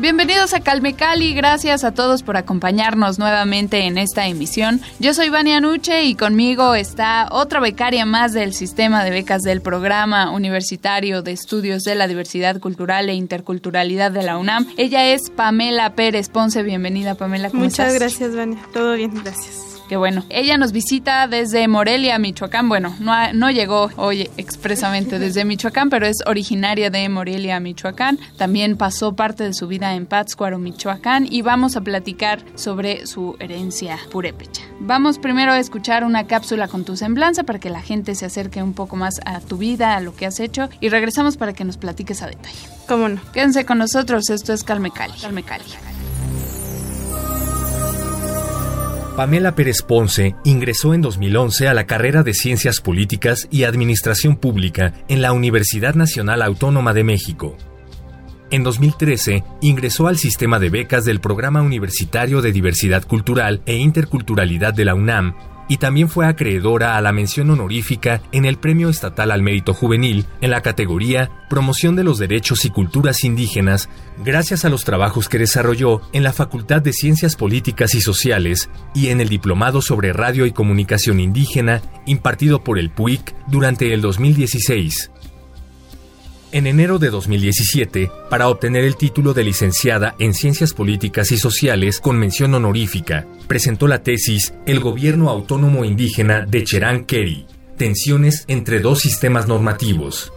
Bienvenidos a Calme Cali, gracias a todos por acompañarnos nuevamente en esta emisión. Yo soy Vania Nuche y conmigo está otra becaria más del sistema de becas del Programa Universitario de Estudios de la Diversidad Cultural e Interculturalidad de la UNAM. Ella es Pamela Pérez Ponce. Bienvenida, Pamela. ¿cómo Muchas gracias, Vania. Todo bien, gracias. Qué bueno. Ella nos visita desde Morelia, Michoacán. Bueno, no, no llegó hoy expresamente desde Michoacán, pero es originaria de Morelia, Michoacán. También pasó parte de su vida en Pátzcuaro, Michoacán, y vamos a platicar sobre su herencia purépecha. Vamos primero a escuchar una cápsula con tu semblanza para que la gente se acerque un poco más a tu vida, a lo que has hecho, y regresamos para que nos platiques a detalle. ¿Cómo no? Quédense con nosotros, esto es Calme Cali. Calme Cali. Pamela Pérez Ponce ingresó en 2011 a la carrera de Ciencias Políticas y Administración Pública en la Universidad Nacional Autónoma de México. En 2013 ingresó al sistema de becas del Programa Universitario de Diversidad Cultural e Interculturalidad de la UNAM y también fue acreedora a la mención honorífica en el Premio Estatal al Mérito Juvenil en la categoría Promoción de los Derechos y Culturas Indígenas gracias a los trabajos que desarrolló en la Facultad de Ciencias Políticas y Sociales y en el Diplomado sobre Radio y Comunicación Indígena impartido por el PUIC durante el 2016 en enero de 2017 para obtener el título de licenciada en Ciencias Políticas y Sociales con mención honorífica. Presentó la tesis El Gobierno Autónomo Indígena de Cherán Kerry, tensiones entre dos sistemas normativos.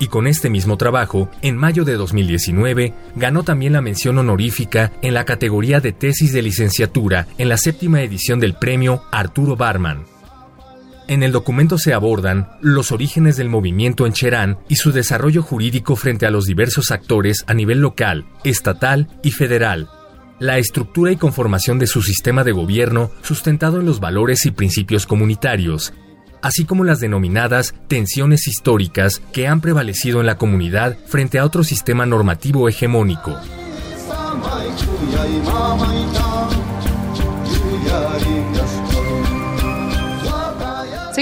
Y con este mismo trabajo, en mayo de 2019, ganó también la mención honorífica en la categoría de tesis de licenciatura en la séptima edición del premio Arturo Barman. En el documento se abordan los orígenes del movimiento en Cherán y su desarrollo jurídico frente a los diversos actores a nivel local, estatal y federal, la estructura y conformación de su sistema de gobierno sustentado en los valores y principios comunitarios, así como las denominadas tensiones históricas que han prevalecido en la comunidad frente a otro sistema normativo hegemónico.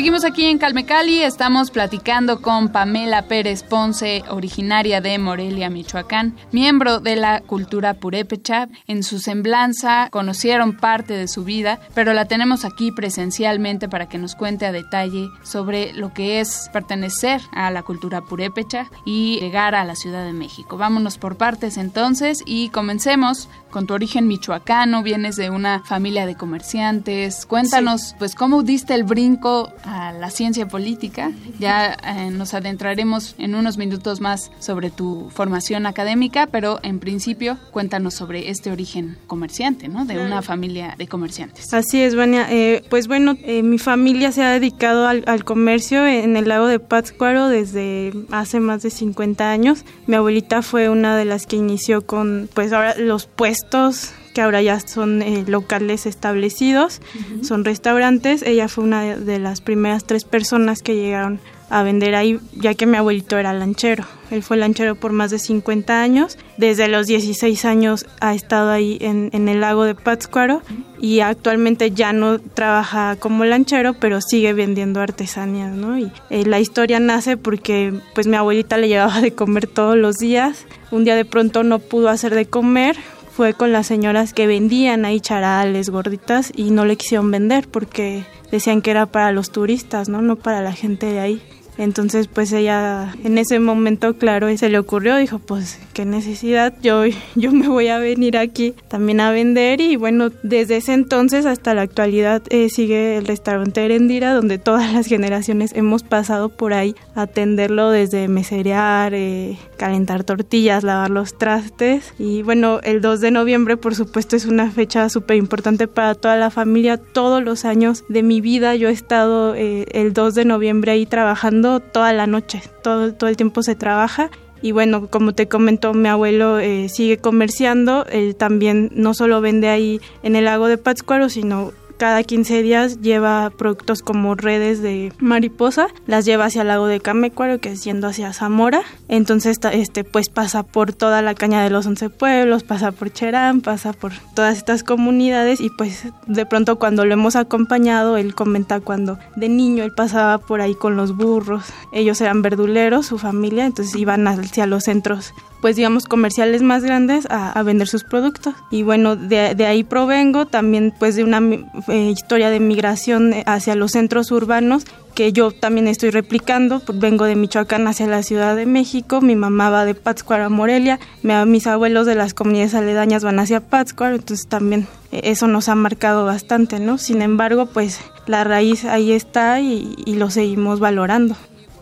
Seguimos aquí en Calmecali, estamos platicando con Pamela Pérez Ponce, originaria de Morelia, Michoacán, miembro de la cultura purépecha. En su semblanza conocieron parte de su vida, pero la tenemos aquí presencialmente para que nos cuente a detalle sobre lo que es pertenecer a la cultura purépecha y llegar a la Ciudad de México. Vámonos por partes entonces y comencemos con tu origen michoacano, vienes de una familia de comerciantes. Cuéntanos, pues, cómo diste el brinco a la ciencia política. Ya eh, nos adentraremos en unos minutos más sobre tu formación académica, pero en principio cuéntanos sobre este origen comerciante, ¿no? De una familia de comerciantes. Así es, Vania. Eh, pues bueno, eh, mi familia se ha dedicado al, al, comercio en el lago de Pátzcuaro desde hace más de 50 años. Mi abuelita fue una de las que inició con, pues ahora los puestos que ahora ya son eh, locales establecidos, son restaurantes. Ella fue una de, las primeras tres personas que llegaron a vender ahí, ya que mi abuelito era lanchero. Él fue lanchero por más de 50 años. Desde los 16 años ha estado ahí en, el lago de Pátzcuaro y actualmente ya no trabaja como lanchero, pero sigue vendiendo artesanías, ¿no? Y eh, la historia nace porque pues mi abuelita le llevaba de comer todos los días. Un día de pronto no pudo hacer de comer, fue con las señoras que vendían ahí charales, gorditas y no le quisieron vender porque decían que era para los turistas, ¿no? No para la gente de ahí. Entonces, pues ella en ese momento, claro, se le ocurrió, dijo, pues qué necesidad, yo, yo me voy a venir aquí también a vender y bueno, desde ese entonces hasta la actualidad eh, sigue el restaurante Erendira, donde todas las generaciones hemos pasado por ahí a atenderlo desde meserear, eh, calentar tortillas, lavar los trastes. Y bueno, el 2 de noviembre por supuesto es una fecha súper importante para toda la familia, todos los años de mi vida yo he estado eh, el 2 de noviembre ahí trabajando toda la noche, todo, todo el tiempo se trabaja. Y bueno, como te comentó, mi abuelo eh, sigue comerciando, él también no solo vende ahí en el lago de Pátzcuaro, sino cada 15 días lleva productos como redes de mariposa, las lleva hacia el lago de Camecuaro, que es yendo hacia Zamora. Entonces, este, pues pasa por toda la caña de los 11 pueblos, pasa por Cherán, pasa por todas estas comunidades y pues de pronto cuando lo hemos acompañado, él comenta cuando de niño él pasaba por ahí con los burros. Ellos eran verduleros, su familia, entonces iban hacia los centros pues digamos comerciales más grandes a, vender sus productos y bueno de, de, ahí provengo también pues de una eh, historia de migración hacia los centros urbanos que yo también estoy replicando, pues, vengo de Michoacán hacia la Ciudad de México, mi mamá va de Pátzcuaro a Morelia, mis abuelos de las comunidades aledañas van hacia Pátzcuaro, entonces también eh, eso nos ha marcado bastante, ¿no? Sin embargo, pues la raíz ahí está y lo seguimos valorando.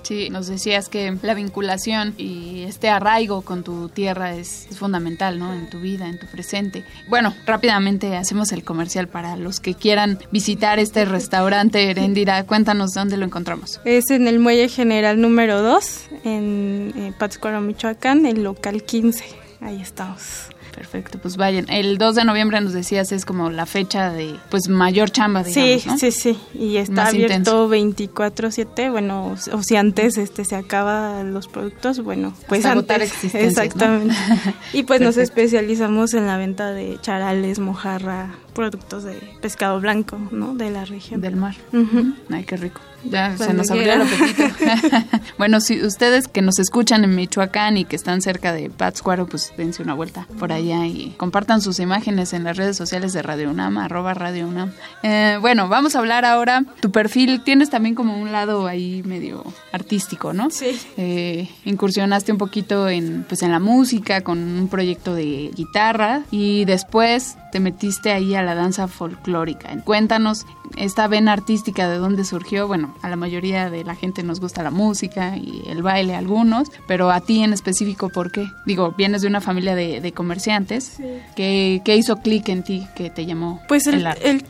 Sí, nos decías que la vinculación y este arraigo con tu tierra es, fundamental, ¿no? En tu vida, en tu presente. Bueno, rápidamente hacemos el comercial para los que quieran visitar este restaurante Erendira. Cuéntanos dónde lo encontramos. Es en el Muelle General número 2, en, en eh, Pátzcuaro, Michoacán, el local 15. Ahí estamos. Perfecto, pues vayan. El 2 de noviembre nos decías es como la fecha de pues mayor chamba, digamos, Sí, sí, sí. Y está abierto 24/7, bueno, o, si antes este se acaba los productos, bueno, pues antes. Exactamente. y pues nos especializamos en la venta de charales, mojarra, productos de pescado blanco, ¿no? De la región. Del mar. Ay, qué rico. Ya se nos abrió el apetito. bueno, si ustedes que nos escuchan en Michoacán y que están cerca de Pátzcuaro, pues dense una vuelta por allá y compartan sus imágenes en las redes sociales de Radio UNAM, arroba Radio UNAM. Eh, bueno, vamos a hablar ahora. Tu perfil, tienes también como un lado ahí medio artístico, ¿no? Sí. Eh, incursionaste un poquito en, pues, en la música con un proyecto de guitarra y después te metiste ahí a la danza folclórica. Cuéntanos esta vena artística de dónde surgió. Bueno, a la mayoría de la gente nos gusta la música y el baile, algunos, pero a ti en específico, ¿por qué? Digo, vienes de una familia de, comerciantes. Sí. ¿Qué, hizo clic en ti que te llamó? Pues el,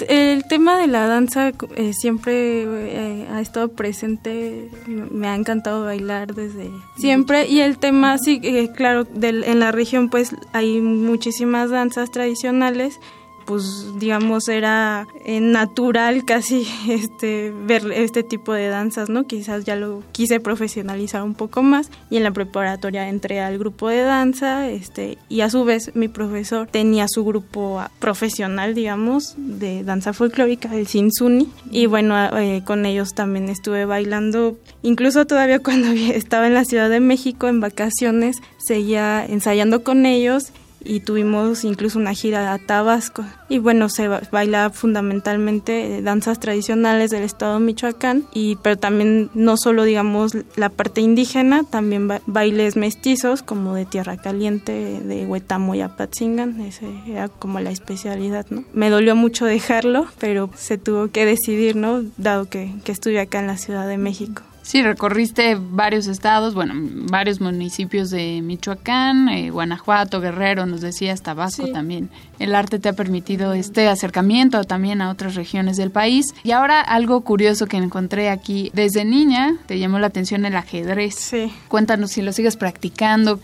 el, tema de la danza eh, siempre eh, ha estado presente, me ha encantado bailar desde siempre y el tema, sí, eh, claro, en la región pues hay muchísimas danzas tradicionales pues digamos era eh, natural casi este ver este tipo de danzas no quizás ya lo quise profesionalizar un poco más y en la preparatoria entré al grupo de danza este y a su vez mi profesor tenía su grupo profesional digamos de danza folclórica el Sinsuni y bueno eh, con ellos también estuve bailando. Incluso todavía cuando estaba en la Ciudad de México en vacaciones seguía ensayando con ellos y tuvimos incluso una gira a Tabasco. Y bueno, se baila fundamentalmente danzas tradicionales del estado Michoacán, y, pero también no solo digamos la parte indígena, también bailes mestizos como de Tierra Caliente, de Huetamo y Apatzingan, ese era como la especialidad, ¿no? Me dolió mucho dejarlo, pero se tuvo que decidir, ¿no? Dado que, que estuve acá en la Ciudad de México. Sí, recorriste varios estados, bueno, varios municipios de Michoacán, eh, Guanajuato, Guerrero, nos decías, Tabasco también. El arte te ha permitido este acercamiento también a otras regiones del país. Y ahora algo curioso que encontré aquí, desde niña te llamó la atención el ajedrez. Sí. Cuéntanos si lo sigues practicando.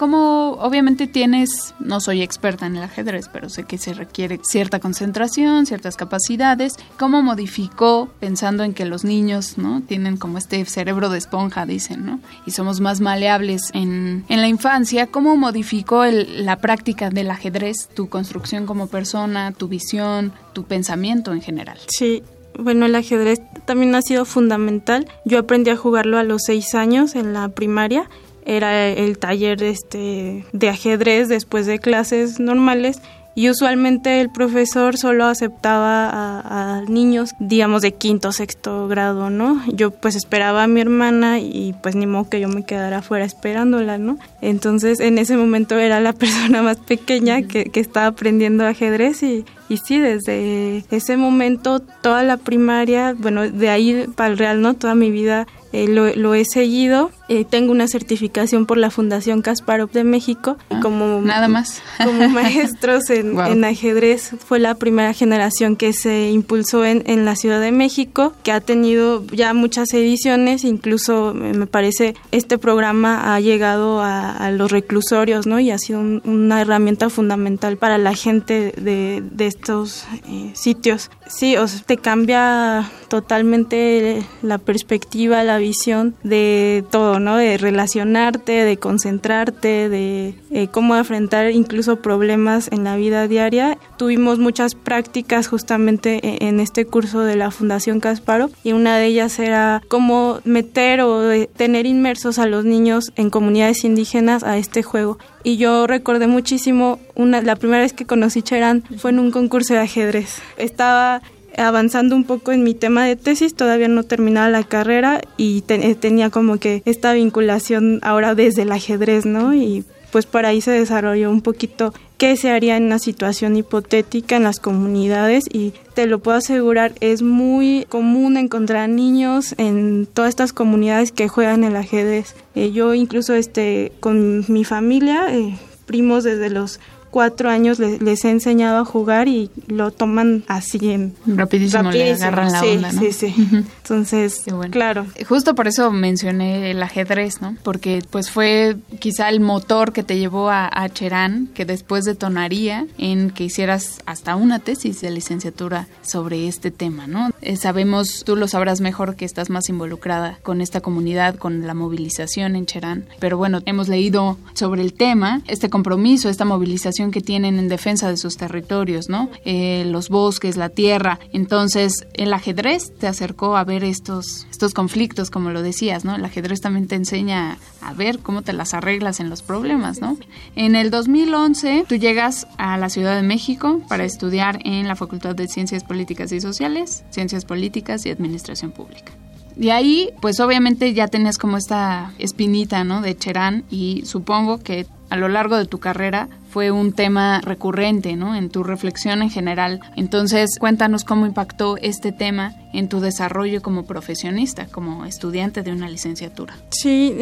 Como obviamente tienes, no soy experta en el ajedrez, pero sé que se requiere cierta concentración, ciertas capacidades, ¿cómo modificó pensando en que los niños, ¿no? Tienen como este cerebro de esponja, dicen, ¿no? Y somos más maleables en, en la infancia, ¿cómo modificó la práctica del ajedrez, tu construcción como persona, tu visión, tu pensamiento en general? Sí, bueno, el ajedrez también ha sido fundamental. Yo aprendí a jugarlo a los seis años en la primaria era el taller este, de ajedrez después de clases normales y usualmente el profesor solo aceptaba a, niños, digamos, de quinto, sexto grado, ¿no? Yo pues esperaba a mi hermana y pues ni modo que yo me quedara afuera esperándola, ¿no? Entonces en ese momento era la persona más pequeña que, que estaba aprendiendo ajedrez y, y sí, desde ese momento toda la primaria, bueno, de ahí para el real, ¿no? Toda mi vida eh, lo, lo, he seguido Eh, tengo una certificación por la Fundación Kasparov de México. Ah, como, nada más. Como maestros en, en, ajedrez. Fue la primera generación que se impulsó en, en, la Ciudad de México, que ha tenido ya muchas ediciones. Incluso me parece este programa ha llegado a, a los reclusorios, ¿no? Y ha sido un, una herramienta fundamental para la gente de, de estos eh, sitios. Sí, o sea, te cambia totalmente la perspectiva, la visión de todo, ¿no? De relacionarte, de concentrarte, de eh, cómo afrontar incluso problemas en la vida diaria. Tuvimos muchas prácticas justamente en, en este curso de la Fundación Kasparov y una de ellas era cómo meter o tener inmersos a los niños en comunidades indígenas a este juego. Y yo recordé muchísimo una la primera vez que conocí Cherán fue en un concurso de ajedrez. Estaba avanzando un poco en mi tema de tesis, todavía no terminaba la carrera y te, tenía como que esta vinculación ahora desde el ajedrez, ¿no? Y pues por ahí se desarrolló un poquito qué se haría en una situación hipotética en las comunidades y te lo puedo asegurar, es muy común encontrar niños en todas estas comunidades que juegan el ajedrez. Eh, yo incluso este, con mi familia, eh, primos desde los cuatro años les, les, he enseñado a jugar y lo toman así en rapidísimo, rapidísimo. le agarran la sí, onda, ¿no? Sí, sí. Uh -huh. Entonces, bueno. claro. Justo por eso mencioné el ajedrez, ¿no? Porque pues fue quizá el motor que te llevó a, a Cherán, que después detonaría en que hicieras hasta una tesis de licenciatura sobre este tema, ¿no? Eh, sabemos, tú lo sabrás mejor que estás más involucrada con esta comunidad, con la movilización en Cherán, pero bueno, hemos leído sobre el tema, este compromiso, esta movilización que tienen en defensa de sus territorios, ¿no? Eh, los bosques, la tierra. Entonces, el ajedrez te acercó a ver estos, estos conflictos, como lo decías, ¿no? El ajedrez también te enseña a ver cómo te las arreglas en los problemas, ¿no? En el 2011, tú llegas a la Ciudad de México para estudiar en la Facultad de Ciencias Políticas y Sociales, Ciencias Políticas y Administración Pública. De ahí, pues obviamente ya tenías como esta espinita, ¿no? De Cherán y supongo que a lo largo de tu carrera fue un tema recurrente, ¿no? En tu reflexión en general. Entonces, cuéntanos cómo impactó este tema en tu desarrollo como profesionista, como estudiante de una licenciatura. Sí,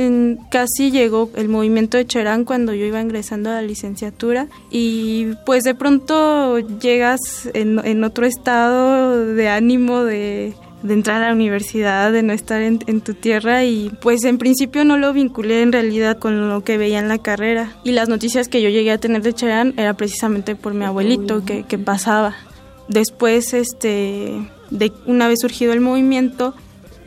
casi llegó el movimiento de Cherán cuando yo iba ingresando a la licenciatura y pues de pronto llegas en, en otro estado de ánimo, de de entrar a la universidad, de no estar en, en, tu tierra y pues en principio no lo vinculé en realidad con lo que veía en la carrera y las noticias que yo llegué a tener de Cherán era precisamente por mi abuelito que, que pasaba. Después, este, de una vez surgido el movimiento,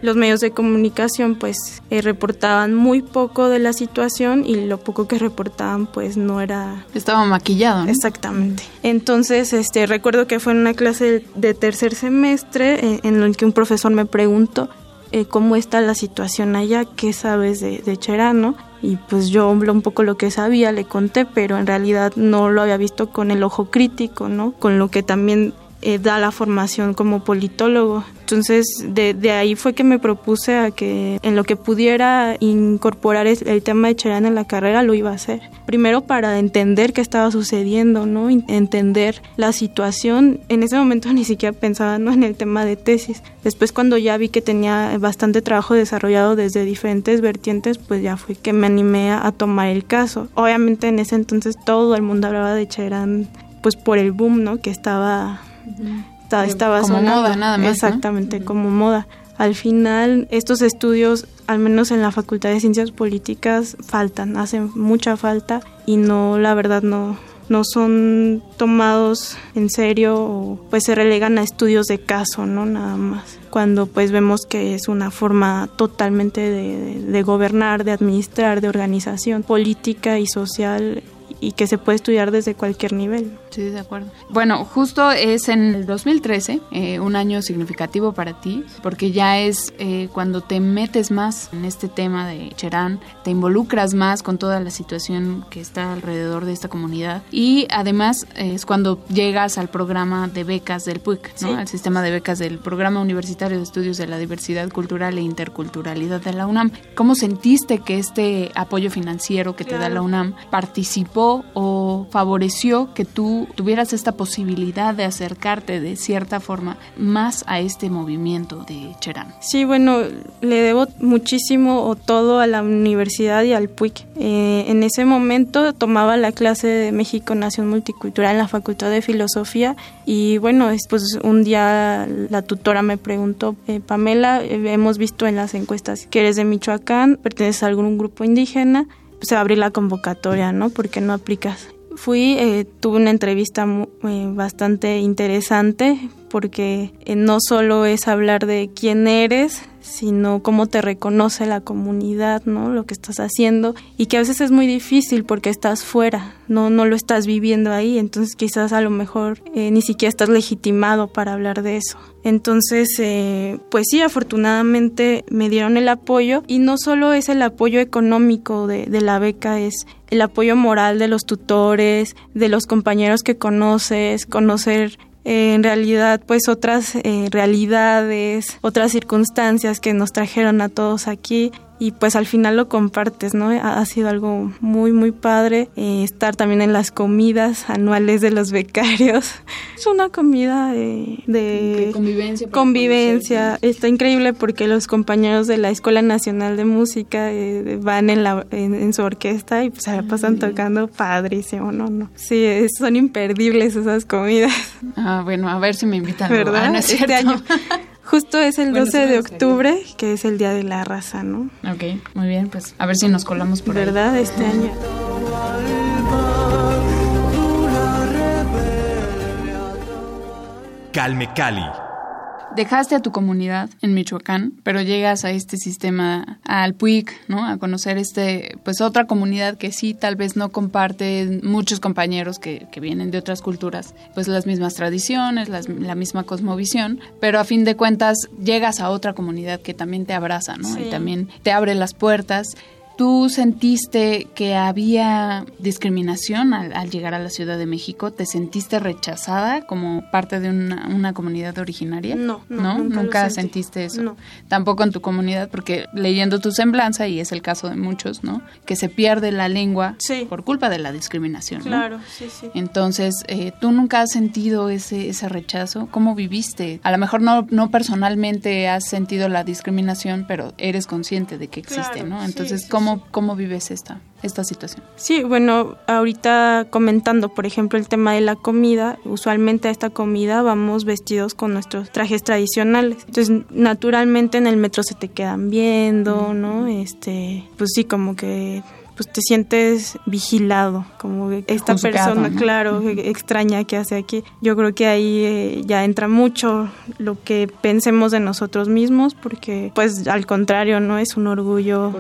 los medios de comunicación pues eh, reportaban muy poco de la situación y lo poco que reportaban pues no era estaba maquillado ¿no? exactamente entonces este recuerdo que fue en una clase de tercer semestre en, en el que un profesor me preguntó eh, cómo está la situación allá qué sabes de, de Cherán ¿no? y pues yo un poco lo que sabía le conté pero en realidad no lo había visto con el ojo crítico no con lo que también eh, da la formación como politólogo. Entonces, de, de, ahí fue que me propuse a que en lo que pudiera incorporar el, el, tema de Cherán en la carrera lo iba a hacer. Primero para entender qué estaba sucediendo, ¿no? Entender la situación. En ese momento ni siquiera pensaba ¿no? en el tema de tesis. Después cuando ya vi que tenía bastante trabajo desarrollado desde diferentes vertientes, pues ya fue que me animé a, a tomar el caso. Obviamente en ese entonces todo el mundo hablaba de Cherán pues por el boom, ¿no? Que estaba estaba, estaba como sonando. moda nada más exactamente ¿no? como moda al final estos estudios al menos en la facultad de ciencias políticas faltan hacen mucha falta y no la verdad no no son tomados en serio o pues se relegan a estudios de caso no nada más cuando pues vemos que es una forma totalmente de gobernar de administrar de organización política y social y que se puede estudiar desde cualquier nivel. Sí, de acuerdo. Bueno, justo es en el 2013, eh, un año significativo para ti, porque ya es eh, cuando te metes más en este tema de Cherán, te involucras más con toda la situación que está alrededor de esta comunidad y además eh, es cuando llegas al programa de becas del PUIC, ¿no? Sí. al sistema de becas del Programa Universitario de Estudios de la Diversidad Cultural e Interculturalidad de la UNAM. ¿Cómo sentiste que este apoyo financiero que claro. te da la UNAM participó o favoreció que tú tuvieras esta posibilidad de acercarte de cierta forma más a este movimiento de Cherán? Sí, bueno, le debo muchísimo o todo a la universidad y al PUIC. Eh, en ese momento tomaba la clase de México Nación Multicultural en la Facultad de Filosofía y bueno, pues un día la tutora me preguntó, eh, Pamela, eh, hemos visto en las encuestas que eres de Michoacán, perteneces a algún grupo indígena, pues abrí la convocatoria, ¿no? ¿Por qué no aplicas? Fui, eh, tuve una entrevista bastante interesante porque no solo es hablar de quién eres, sino cómo te reconoce la comunidad, ¿no? Lo que estás haciendo y que a veces es muy difícil porque estás fuera, no no lo estás viviendo ahí, entonces quizás a lo mejor eh, ni siquiera estás legitimado para hablar de eso. Entonces, eh, pues sí, afortunadamente me dieron el apoyo y no solo es el apoyo económico de, de la beca, es el apoyo moral de los tutores, de los compañeros que conoces, conocer en realidad pues otras eh, realidades, otras circunstancias que nos trajeron a todos aquí y pues al final lo compartes, ¿no? Ha, sido algo muy, muy padre eh, estar también en las comidas anuales de los becarios. Es una comida de, convivencia. Convivencia. Está increíble porque los compañeros de la Escuela Nacional de Música eh, van en, la, en, su orquesta y pues se la pasan tocando padrísimo, ¿no? no. Sí, son imperdibles esas comidas. Ah, bueno, a ver si me invitan. ¿Verdad? este año. Justo es el 12 de octubre, que es el Día de la Raza, ¿no? Ok, muy bien, pues a ver si nos colamos por ¿Verdad? Este año. Calme Cali dejaste a tu comunidad en Michoacán, pero llegas a este sistema, al PUIC, ¿no? A conocer este, pues otra comunidad que sí tal vez no comparte muchos compañeros que, que vienen de otras culturas, pues las mismas tradiciones, la misma cosmovisión, pero a fin de cuentas llegas a otra comunidad que también te abraza, ¿no? Y también te abre las puertas ¿Tú sentiste que había discriminación al, llegar a la Ciudad de México? ¿Te sentiste rechazada como parte de una, comunidad originaria? No, no, nunca, sentiste eso. No. Tampoco en tu comunidad, porque leyendo tu semblanza, y es el caso de muchos, ¿no? Que se pierde la lengua por culpa de la discriminación. Claro, sí, sí. Entonces, eh, ¿tú nunca has sentido ese, ese rechazo? ¿Cómo viviste? A lo mejor no, no personalmente has sentido la discriminación, pero eres consciente de que existe, ¿no? Entonces, ¿cómo ¿Cómo, vives esta, esta situación? Sí, bueno, ahorita comentando, por ejemplo, el tema de la comida, usualmente a esta comida vamos vestidos con nuestros trajes tradicionales. Entonces, naturalmente en el metro se te quedan viendo, ¿no? Este, pues sí, como que pues te sientes vigilado, como esta persona, claro, extraña que hace aquí. Yo creo que ahí eh, ya entra mucho lo que pensemos de nosotros mismos, porque pues al contrario, ¿no? Es un orgullo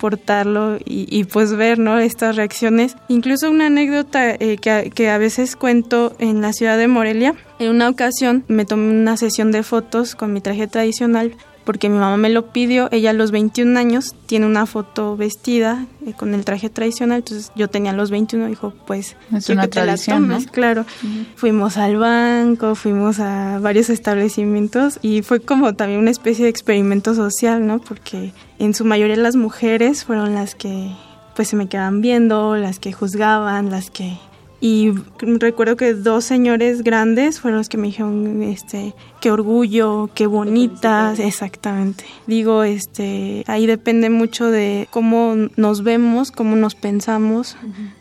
portarlo y, pues ver, ¿no? Estas reacciones. Incluso una anécdota eh, que, que a veces cuento en la ciudad de Morelia. En una ocasión me tomé una sesión de fotos con mi traje tradicional porque mi mamá me lo pidió. Ella a los 21 años tiene una foto vestida eh, con el traje tradicional, entonces yo tenía los 21, dijo, pues es una tradición, ¿no? claro. Fuimos al banco, fuimos a varios establecimientos y fue como también una especie de experimento social, ¿no? Porque en su mayoría las mujeres fueron las que pues se me quedaban viendo, las que juzgaban, las que y recuerdo que dos señores grandes fueron los que me dijeron este qué orgullo qué bonitas exactamente. Digo este ahí depende mucho de cómo nos vemos cómo nos pensamos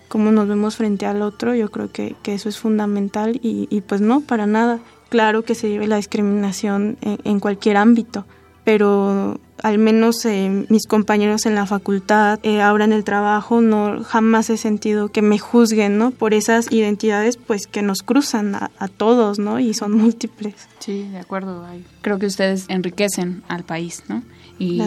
cómo nos vemos frente al otro. Yo creo que, que eso es fundamental y, y, pues no para nada. Claro que se vive la discriminación en cualquier ámbito pero al menos eh, mis compañeros en la facultad, eh, ahora en el trabajo, no jamás he sentido que me juzguen, ¿no? Por esas identidades, pues que nos cruzan a, todos, ¿no? Y son múltiples. Sí, de acuerdo. Creo que ustedes enriquecen al país, ¿no? Y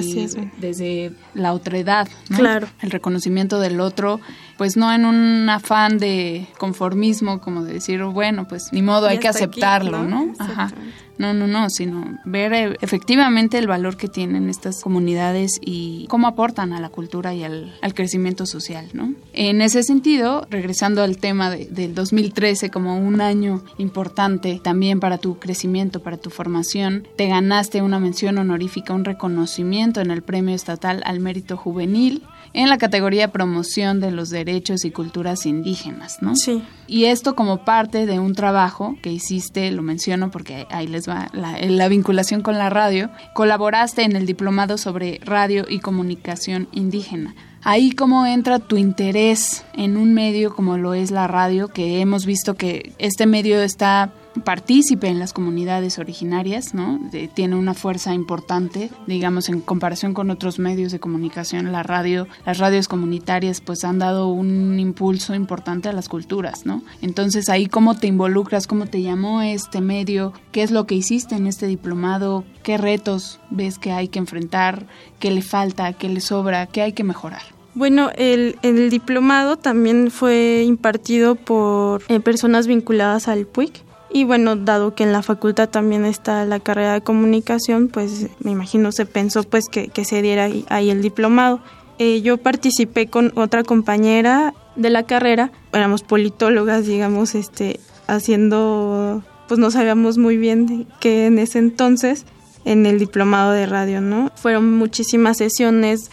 desde la otredad, ¿no? Claro. El reconocimiento del otro, pues no en un afán de conformismo, como de decir, bueno, pues ni modo, hay que aceptarlo, ¿no? Ajá no, no, no, sino ver eh, efectivamente el valor que tienen estas comunidades y cómo aportan a la cultura y al, crecimiento social, ¿no? En ese sentido, regresando al tema del 2013 como un año importante también para tu crecimiento, para tu formación, te ganaste una mención honorífica, un reconocimiento en el Premio Estatal al Mérito Juvenil en la categoría promoción de los derechos y culturas indígenas, ¿no? Sí. Y esto como parte de un trabajo que hiciste, lo menciono porque ahí les va la, vinculación con la radio, colaboraste en el diplomado sobre radio y comunicación indígena. Ahí cómo entra tu interés en un medio como lo es la radio, que hemos visto que este medio está partícipe en las comunidades originarias, ¿no? tiene una fuerza importante, digamos, en comparación con otros medios de comunicación, la radio, las radios comunitarias, pues han dado un impulso importante a las culturas, ¿no? Entonces ahí cómo te involucras, cómo te llamó este medio, qué es lo que hiciste en este diplomado, qué retos ves que hay que enfrentar, qué le falta, qué le sobra, qué hay que mejorar. Bueno, el, diplomado también fue impartido por eh, personas vinculadas al PUIC y bueno, dado que en la facultad también está la carrera de comunicación, pues me imagino se pensó pues que, se diera ahí, el diplomado. Eh, yo participé con otra compañera de la carrera, éramos politólogas, digamos, este, haciendo, pues no sabíamos muy bien que en ese entonces, en el diplomado de radio, ¿no? Fueron muchísimas sesiones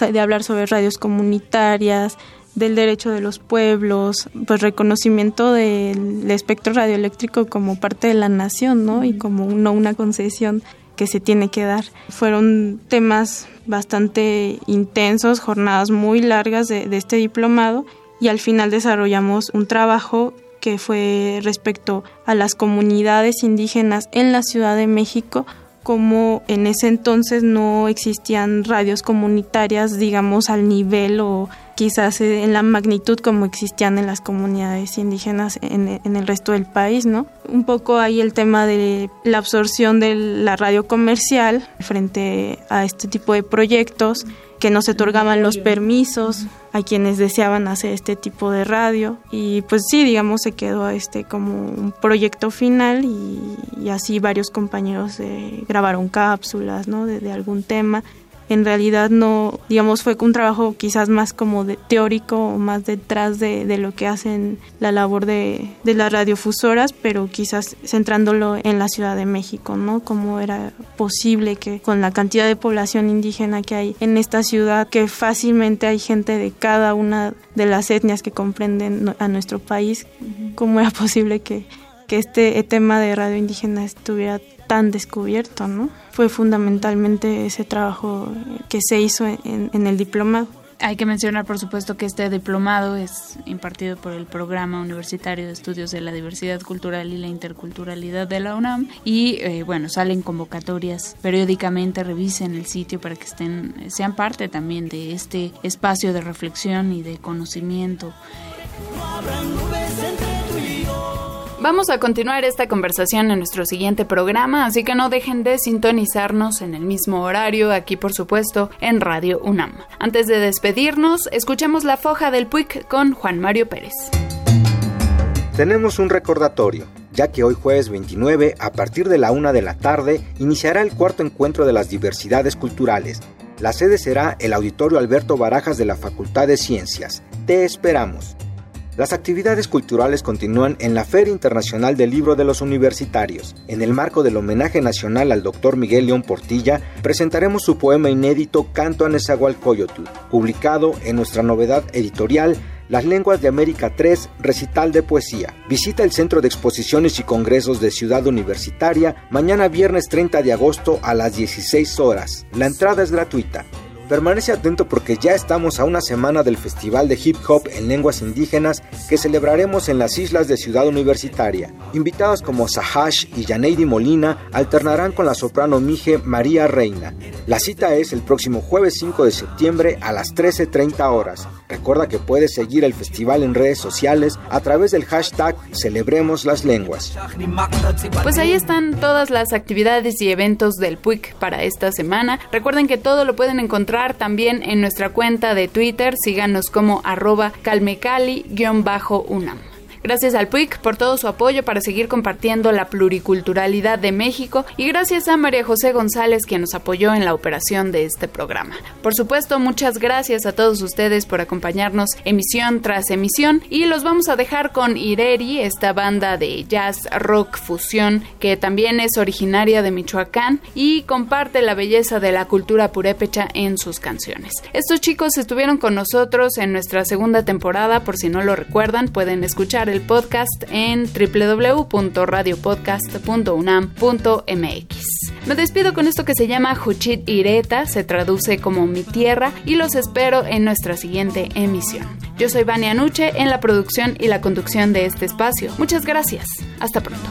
de hablar sobre radios comunitarias, del derecho de los pueblos, pues reconocimiento del espectro radioeléctrico como parte de la nación, ¿no? Y como no una concesión que se tiene que dar. Fueron temas bastante intensos, jornadas muy largas de, de este diplomado y al final desarrollamos un trabajo que fue respecto a las comunidades indígenas en la Ciudad de México como en ese entonces no existían radios comunitarias, digamos, al nivel o quizás en la magnitud como existían en las comunidades indígenas en, el resto del país, ¿no? Un poco ahí el tema de la absorción de la radio comercial frente a este tipo de proyectos, que no se otorgaban los permisos a quienes deseaban hacer este tipo de radio y pues sí, digamos, se quedó este como un proyecto final y, así varios compañeros eh, grabaron cápsulas, ¿no? de algún tema en realidad no, digamos, fue un trabajo quizás más como de teórico más detrás de, de lo que hacen la labor de, de, las radiofusoras, pero quizás centrándolo en la Ciudad de México, ¿no? Cómo era posible que con la cantidad de población indígena que hay en esta ciudad, que fácilmente hay gente de cada una de las etnias que comprenden a nuestro país, cómo era posible que, que este tema de radio indígena estuviera tan descubierto, ¿no? Fue fundamentalmente ese trabajo que se hizo en, el diplomado. Hay que mencionar, por supuesto, que este diplomado es impartido por el Programa Universitario de Estudios de la Diversidad Cultural y la Interculturalidad de la UNAM y, eh, bueno, salen convocatorias periódicamente, revisen el sitio para que estén, sean parte también de este espacio de reflexión y de conocimiento. Vamos a continuar esta conversación en nuestro siguiente programa, así que no dejen de sintonizarnos en el mismo horario, aquí por supuesto en Radio UNAM. Antes de despedirnos, escuchemos la foja del PUIC con Juan Mario Pérez. Tenemos un recordatorio ya que hoy jueves 29, a partir de la una de la tarde, iniciará el cuarto encuentro de las diversidades culturales. La sede será el Auditorio Alberto Barajas de la Facultad de Ciencias. Te esperamos. Las actividades culturales continúan en la Feria Internacional del Libro de los Universitarios. En el marco del homenaje nacional al doctor Miguel León Portilla, presentaremos su poema inédito Canto a Nezahualcóyotl, publicado en nuestra novedad editorial las Lenguas de América 3, recital de poesía. Visita el Centro de Exposiciones y Congresos de Ciudad Universitaria mañana viernes 30 de agosto a las 16 horas. La entrada es gratuita. Permanece atento porque ya estamos a una semana del Festival de Hip Hop en Lenguas Indígenas que celebraremos en las islas de Ciudad Universitaria. Invitados como Sahash y Yaneidi Molina alternarán con la soprano Mije María Reina. La cita es el próximo jueves 5 de septiembre a las 13.30 horas. Recuerda que puedes seguir el festival en redes sociales a través del hashtag Celebremos las Lenguas. Pues ahí están todas las actividades y eventos del PUIC para esta semana. Recuerden que todo lo pueden encontrar también en nuestra cuenta de Twitter. Síganos como arroba calmecali-unam. Gracias al PUIC por todo su apoyo para seguir compartiendo la pluriculturalidad de México y gracias a María José González quien nos apoyó en la operación de este programa. Por supuesto, muchas gracias a todos ustedes por acompañarnos emisión tras emisión y los vamos a dejar con Ireri, esta banda de jazz rock fusión que también es originaria de Michoacán y comparte la belleza de la cultura purépecha en sus canciones. Estos chicos estuvieron con nosotros en nuestra segunda temporada, por si no lo recuerdan, pueden escuchar el podcast en www.radiopodcast.unam.mx. Me despido con esto que se llama Juchit Ireta, se traduce como mi tierra y los espero en nuestra siguiente emisión. Yo soy Vania Nuche en la producción y la conducción de este espacio. Muchas gracias. Hasta pronto.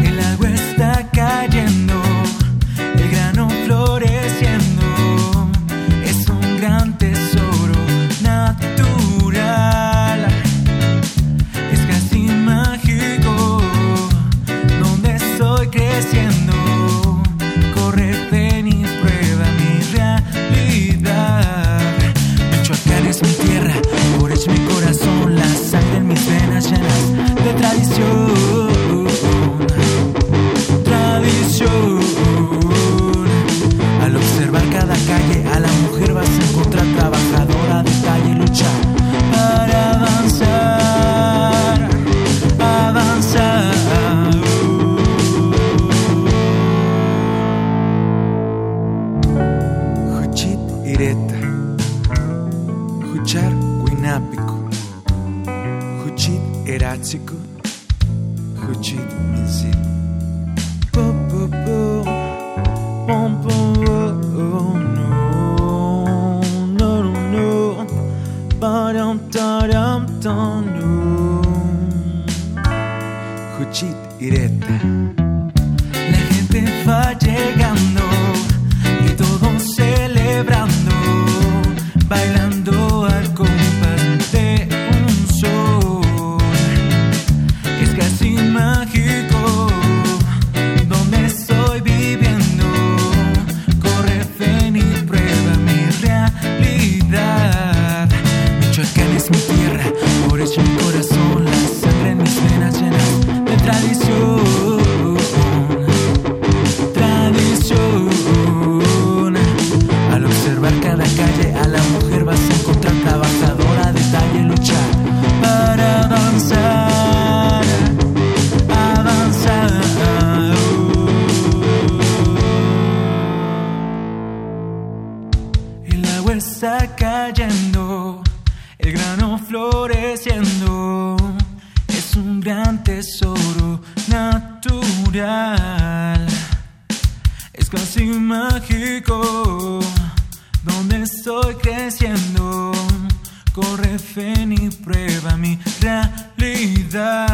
El agua está cayendo, prueba mi realidad.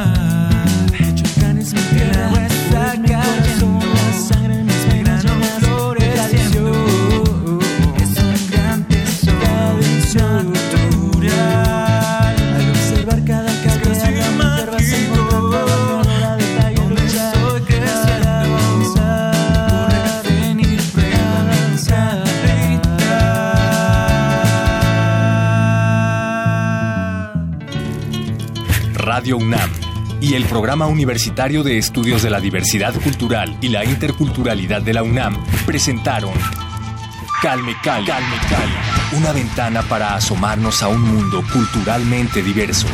El Programa Universitario de Estudios de la Diversidad Cultural y la Interculturalidad de la UNAM presentaron Calme Cali, Calme Cali, una ventana para asomarnos a un mundo culturalmente diverso.